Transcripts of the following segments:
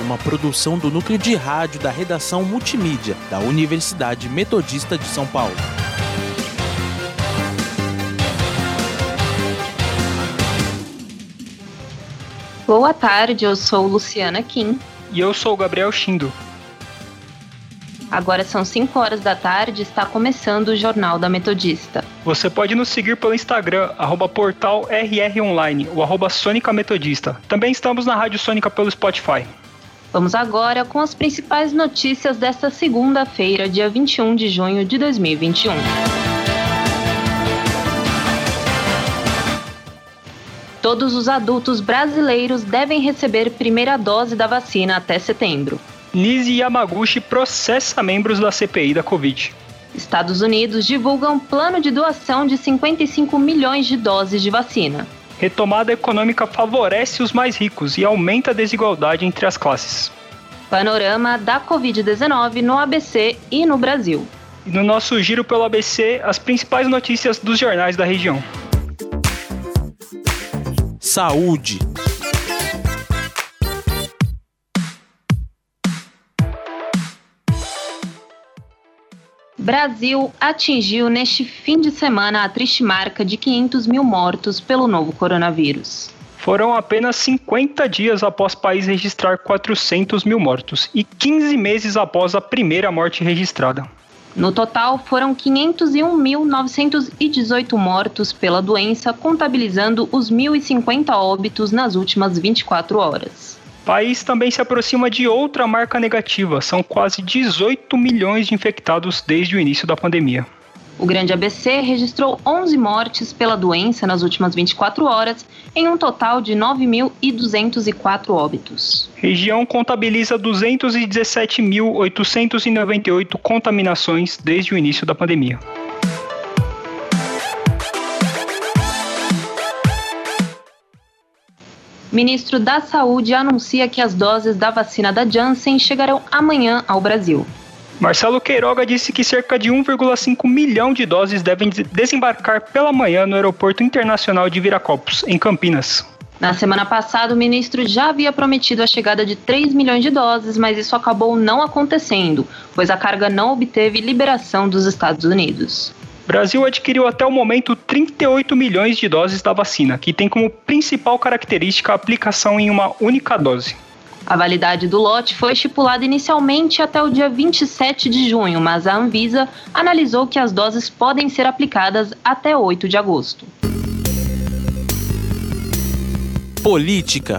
uma produção do núcleo de rádio da redação multimídia da Universidade Metodista de São Paulo. Boa tarde, eu sou Luciana Kim. E eu sou Gabriel Shindo. Agora são 5 horas da tarde e está começando o Jornal da Metodista. Você pode nos seguir pelo Instagram, arroba portal RROnline ou arroba Sônica Metodista. Também estamos na Rádio Sônica pelo Spotify. Vamos agora com as principais notícias desta segunda-feira, dia 21 de junho de 2021. Todos os adultos brasileiros devem receber primeira dose da vacina até setembro. Nise Yamaguchi processa membros da CPI da Covid. Estados Unidos divulgam plano de doação de 55 milhões de doses de vacina. Retomada econômica favorece os mais ricos e aumenta a desigualdade entre as classes. Panorama da Covid-19 no ABC e no Brasil. E no nosso giro pelo ABC, as principais notícias dos jornais da região. Saúde. Brasil atingiu neste fim de semana a triste marca de 500 mil mortos pelo novo coronavírus. Foram apenas 50 dias após o país registrar 400 mil mortos e 15 meses após a primeira morte registrada. No total, foram 501.918 mortos pela doença, contabilizando os 1.050 óbitos nas últimas 24 horas. O país também se aproxima de outra marca negativa, são quase 18 milhões de infectados desde o início da pandemia. O Grande ABC registrou 11 mortes pela doença nas últimas 24 horas, em um total de 9.204 óbitos. Região contabiliza 217.898 contaminações desde o início da pandemia. Ministro da Saúde anuncia que as doses da vacina da Janssen chegarão amanhã ao Brasil. Marcelo Queiroga disse que cerca de 1,5 milhão de doses devem desembarcar pela manhã no Aeroporto Internacional de Viracopos, em Campinas. Na semana passada, o ministro já havia prometido a chegada de 3 milhões de doses, mas isso acabou não acontecendo, pois a carga não obteve liberação dos Estados Unidos. Brasil adquiriu até o momento 38 milhões de doses da vacina, que tem como principal característica a aplicação em uma única dose. A validade do lote foi estipulada inicialmente até o dia 27 de junho, mas a Anvisa analisou que as doses podem ser aplicadas até 8 de agosto. Política.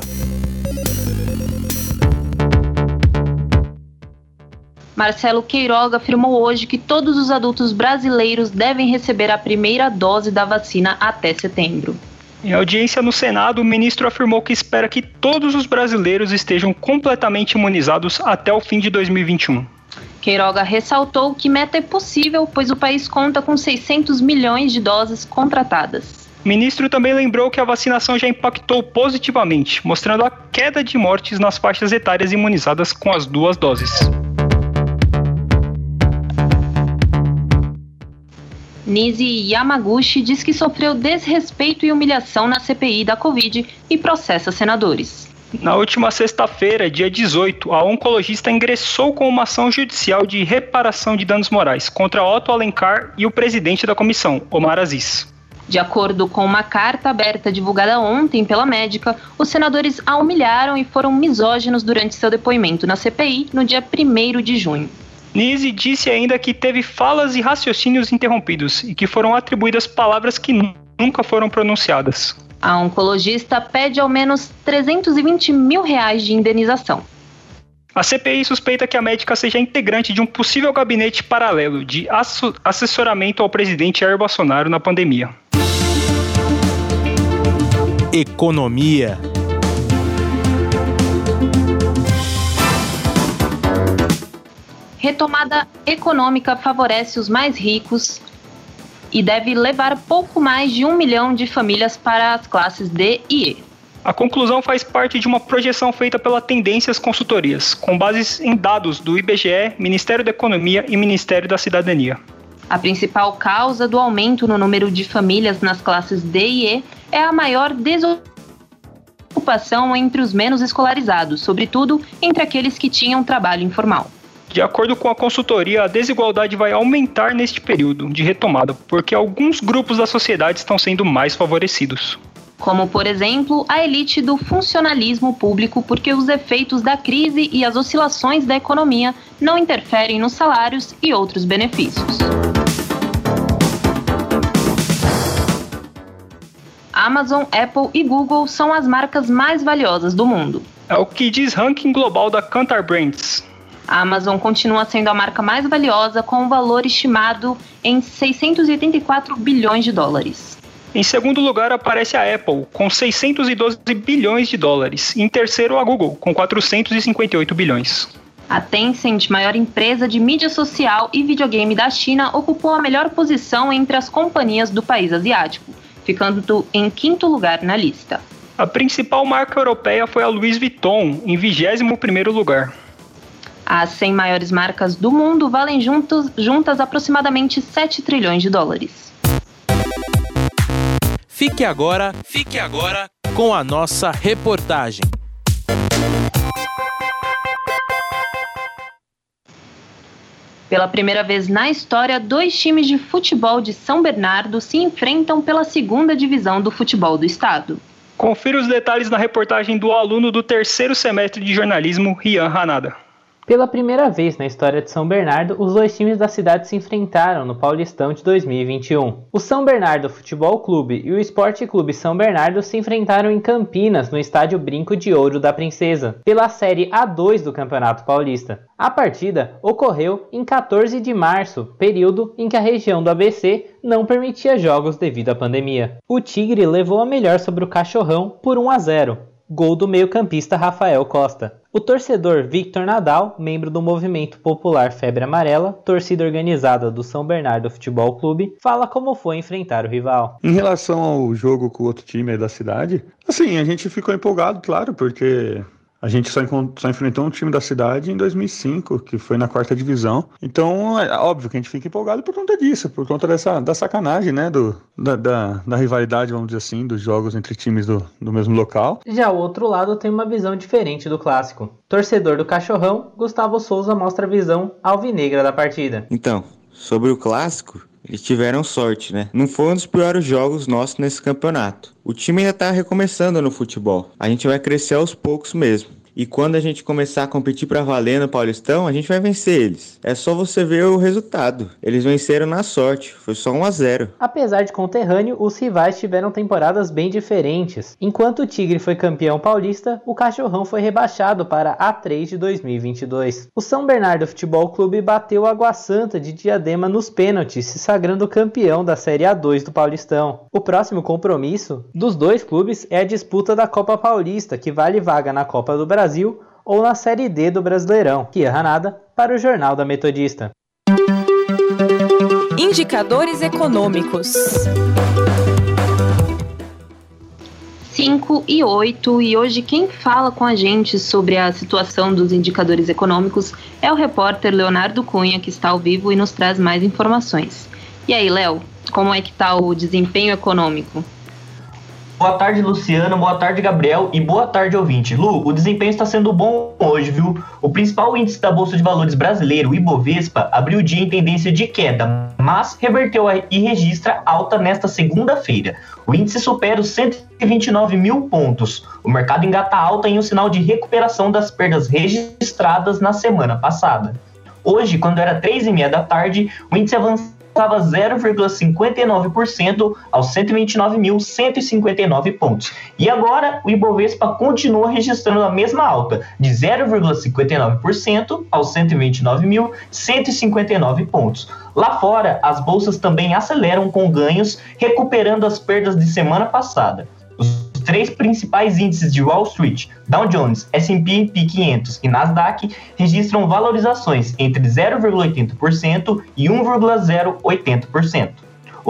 Marcelo Queiroga afirmou hoje que todos os adultos brasileiros devem receber a primeira dose da vacina até setembro. Em audiência no Senado, o ministro afirmou que espera que todos os brasileiros estejam completamente imunizados até o fim de 2021. Queiroga ressaltou que meta é possível, pois o país conta com 600 milhões de doses contratadas. O ministro também lembrou que a vacinação já impactou positivamente, mostrando a queda de mortes nas faixas etárias imunizadas com as duas doses. Nise Yamaguchi diz que sofreu desrespeito e humilhação na CPI da Covid e processa senadores. Na última sexta-feira, dia 18, a oncologista ingressou com uma ação judicial de reparação de danos morais contra Otto Alencar e o presidente da comissão, Omar Aziz. De acordo com uma carta aberta divulgada ontem pela médica, os senadores a humilharam e foram misóginos durante seu depoimento na CPI no dia 1 de junho. Nise disse ainda que teve falas e raciocínios interrompidos e que foram atribuídas palavras que nunca foram pronunciadas. A oncologista pede ao menos 320 mil reais de indenização. A CPI suspeita que a médica seja integrante de um possível gabinete paralelo de assessoramento ao presidente Jair Bolsonaro na pandemia. Economia. Retomada econômica favorece os mais ricos e deve levar pouco mais de um milhão de famílias para as classes D e E. A conclusão faz parte de uma projeção feita pela Tendências Consultorias, com bases em dados do IBGE, Ministério da Economia e Ministério da Cidadania. A principal causa do aumento no número de famílias nas classes D e E é a maior desocupação entre os menos escolarizados, sobretudo entre aqueles que tinham trabalho informal. De acordo com a consultoria, a desigualdade vai aumentar neste período de retomada, porque alguns grupos da sociedade estão sendo mais favorecidos. Como, por exemplo, a elite do funcionalismo público, porque os efeitos da crise e as oscilações da economia não interferem nos salários e outros benefícios. Amazon, Apple e Google são as marcas mais valiosas do mundo. É o que diz ranking global da Kantar Brands. A Amazon continua sendo a marca mais valiosa, com um valor estimado em 684 bilhões de dólares. Em segundo lugar aparece a Apple, com 612 bilhões de dólares. Em terceiro, a Google, com 458 bilhões. A Tencent, maior empresa de mídia social e videogame da China, ocupou a melhor posição entre as companhias do país asiático, ficando em quinto lugar na lista. A principal marca europeia foi a Louis Vuitton, em 21º lugar. As 100 maiores marcas do mundo valem juntos, juntas aproximadamente 7 trilhões de dólares. Fique agora, fique agora com a nossa reportagem. Pela primeira vez na história, dois times de futebol de São Bernardo se enfrentam pela segunda divisão do futebol do estado. Confira os detalhes na reportagem do aluno do terceiro semestre de jornalismo, Rian Hanada. Pela primeira vez na história de São Bernardo, os dois times da cidade se enfrentaram no Paulistão de 2021. O São Bernardo Futebol Clube e o Esporte Clube São Bernardo se enfrentaram em Campinas, no estádio Brinco de Ouro da Princesa, pela Série A2 do Campeonato Paulista. A partida ocorreu em 14 de março, período em que a região do ABC não permitia jogos devido à pandemia. O Tigre levou a melhor sobre o Cachorrão por 1 a 0, gol do meio-campista Rafael Costa. O torcedor Victor Nadal, membro do movimento popular Febre Amarela, torcida organizada do São Bernardo Futebol Clube, fala como foi enfrentar o rival. Em relação ao jogo com o outro time da cidade, assim, a gente ficou empolgado, claro, porque a gente só, só, enfrentou um time da cidade em 2005, que foi na quarta divisão. Então, é óbvio que a gente fica empolgado por conta disso, por conta dessa da sacanagem, né? Do, da, da, da rivalidade, vamos dizer assim, dos jogos entre times do, do mesmo local. Já o outro lado tem uma visão diferente do clássico. Torcedor do Cachorrão, Gustavo Souza mostra a visão alvinegra da partida. Então, sobre o clássico, eles tiveram sorte, né? Não foi um dos piores jogos nossos nesse campeonato. O time ainda tá recomeçando no futebol. A gente vai crescer aos poucos mesmo. E quando a gente começar a competir para valer no Paulistão, a gente vai vencer eles. É só você ver o resultado. Eles venceram na sorte, foi só 1 a 0. Apesar de conterrâneo, os rivais tiveram temporadas bem diferentes. Enquanto o Tigre foi campeão paulista, o Cachorrão foi rebaixado para A3 de 2022. O São Bernardo Futebol Clube bateu a Água Santa de Diadema nos pênaltis, se sagrando campeão da Série A2 do Paulistão. O próximo compromisso dos dois clubes é a disputa da Copa Paulista, que vale vaga na Copa do Brasil Brasil ou na Série D do Brasileirão. Kia Hanada para o Jornal da Metodista. Indicadores econômicos. 5 e 8, e hoje quem fala com a gente sobre a situação dos indicadores econômicos é o repórter Leonardo Cunha, que está ao vivo e nos traz mais informações. E aí, Léo, como é que está o desempenho econômico? Boa tarde, Luciano. Boa tarde, Gabriel. E boa tarde, ouvinte. Lu, o desempenho está sendo bom hoje, viu? O principal índice da Bolsa de Valores brasileiro, o Ibovespa, abriu o dia em tendência de queda, mas reverteu e registra alta nesta segunda-feira. O índice supera os 129 mil pontos. O mercado engata alta em um sinal de recuperação das perdas registradas na semana passada. Hoje, quando era três e meia da tarde, o índice avançou estava 0,59% aos 129.159 pontos. E agora o Ibovespa continua registrando a mesma alta, de 0,59% aos 129.159 pontos. Lá fora, as bolsas também aceleram com ganhos, recuperando as perdas de semana passada. Três principais índices de Wall Street, Dow Jones, S&P 500 e Nasdaq, registram valorizações entre 0,80% e 1,080%.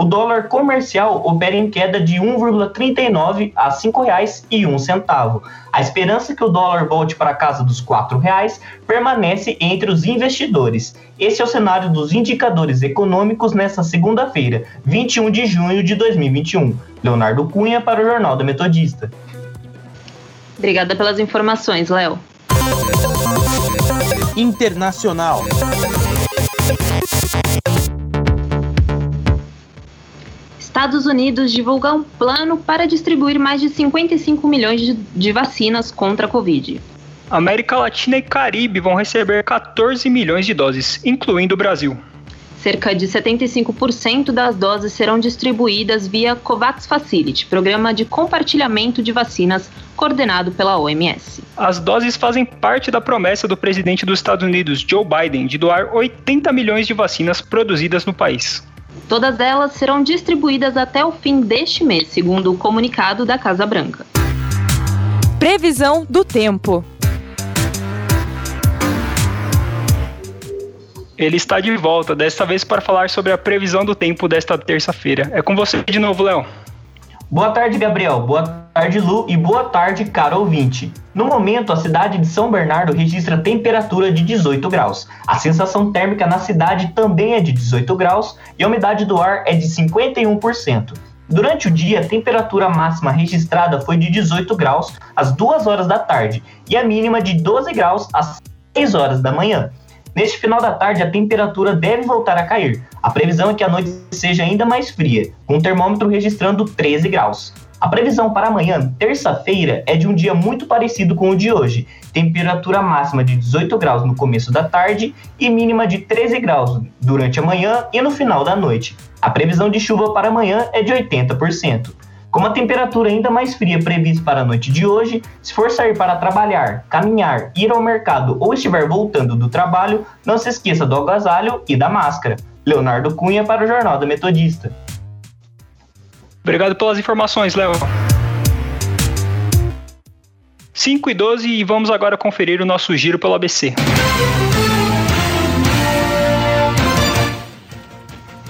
O dólar comercial opera em queda de 1,39 a R$ 5,01. A esperança que o dólar volte para a casa dos R$ 4,00 permanece entre os investidores. Esse é o cenário dos indicadores econômicos nesta segunda-feira, 21 de junho de 2021. Leonardo Cunha para o Jornal da Metodista. Obrigada pelas informações, Léo. Internacional. Estados Unidos divulga um plano para distribuir mais de 55 milhões de, de vacinas contra a Covid. América Latina e Caribe vão receber 14 milhões de doses, incluindo o Brasil. Cerca de 75% das doses serão distribuídas via COVAX Facility, programa de compartilhamento de vacinas coordenado pela OMS. As doses fazem parte da promessa do presidente dos Estados Unidos, Joe Biden, de doar 80 milhões de vacinas produzidas no país. Todas elas serão distribuídas até o fim deste mês, segundo o comunicado da Casa Branca. Previsão do tempo. Ele está de volta, desta vez para falar sobre a previsão do tempo desta terça-feira. É com você de novo, Léo. Boa tarde, Gabriel. Boa tarde, Lu. E boa tarde, caro ouvinte. No momento, a cidade de São Bernardo registra temperatura de 18 graus. A sensação térmica na cidade também é de 18 graus e a umidade do ar é de 51%. Durante o dia, a temperatura máxima registrada foi de 18 graus às 2 horas da tarde e a mínima de 12 graus às 6 horas da manhã. Neste final da tarde, a temperatura deve voltar a cair. A previsão é que a noite seja ainda mais fria, com o termômetro registrando 13 graus. A previsão para amanhã, terça-feira, é de um dia muito parecido com o de hoje. Temperatura máxima de 18 graus no começo da tarde e mínima de 13 graus durante a manhã e no final da noite. A previsão de chuva para amanhã é de 80%. Com a temperatura ainda mais fria prevista para a noite de hoje, se for sair para trabalhar, caminhar, ir ao mercado ou estiver voltando do trabalho, não se esqueça do agasalho e da máscara. Leonardo Cunha para o Jornal da Metodista. Obrigado pelas informações, Léo. 5 e 12 e vamos agora conferir o nosso giro pelo ABC.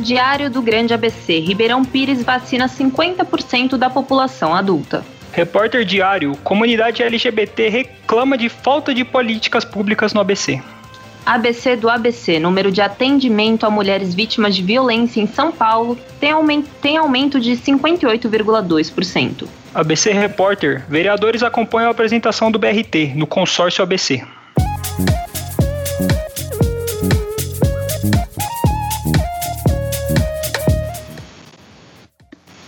Diário do Grande ABC. Ribeirão Pires vacina 50% da população adulta. Repórter Diário. Comunidade LGBT reclama de falta de políticas públicas no ABC. ABC do ABC. Número de atendimento a mulheres vítimas de violência em São Paulo tem aumento, tem aumento de 58,2%. ABC Repórter. Vereadores acompanham a apresentação do BRT no consórcio ABC.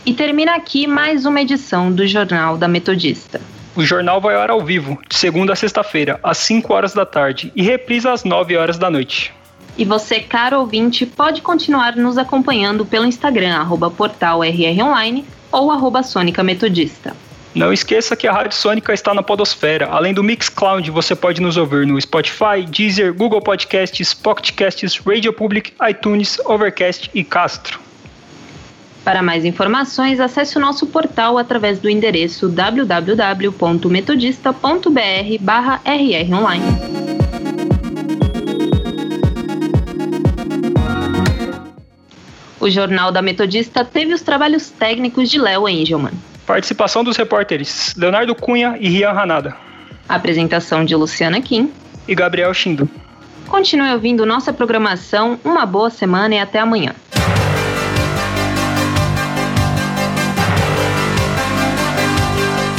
E termina aqui mais uma edição do Jornal da Metodista. O jornal vai ao ao vivo, de segunda a sexta-feira, às 5 horas da tarde, e reprisa às 9 horas da noite. E você, caro ouvinte, pode continuar nos acompanhando pelo Instagram, arroba portal RRonline ou arroba Sônica Metodista. Não esqueça que a Rádio Sônica está na Podosfera. Além do Mixcloud, você pode nos ouvir no Spotify, Deezer, Google Podcasts, Pocket Casts, Radio Public, iTunes, Overcast e Castro. Para mais informações, acesse o nosso portal através do endereço www.metodista.br/rronline. O Jornal da Metodista teve os trabalhos técnicos de Léo Engelman. Participação dos repórteres Leonardo Cunha e Rian Hanada. Apresentação de Luciana Kim e Gabriel Shindo. Continue ouvindo nossa programação. Uma boa semana e até amanhã.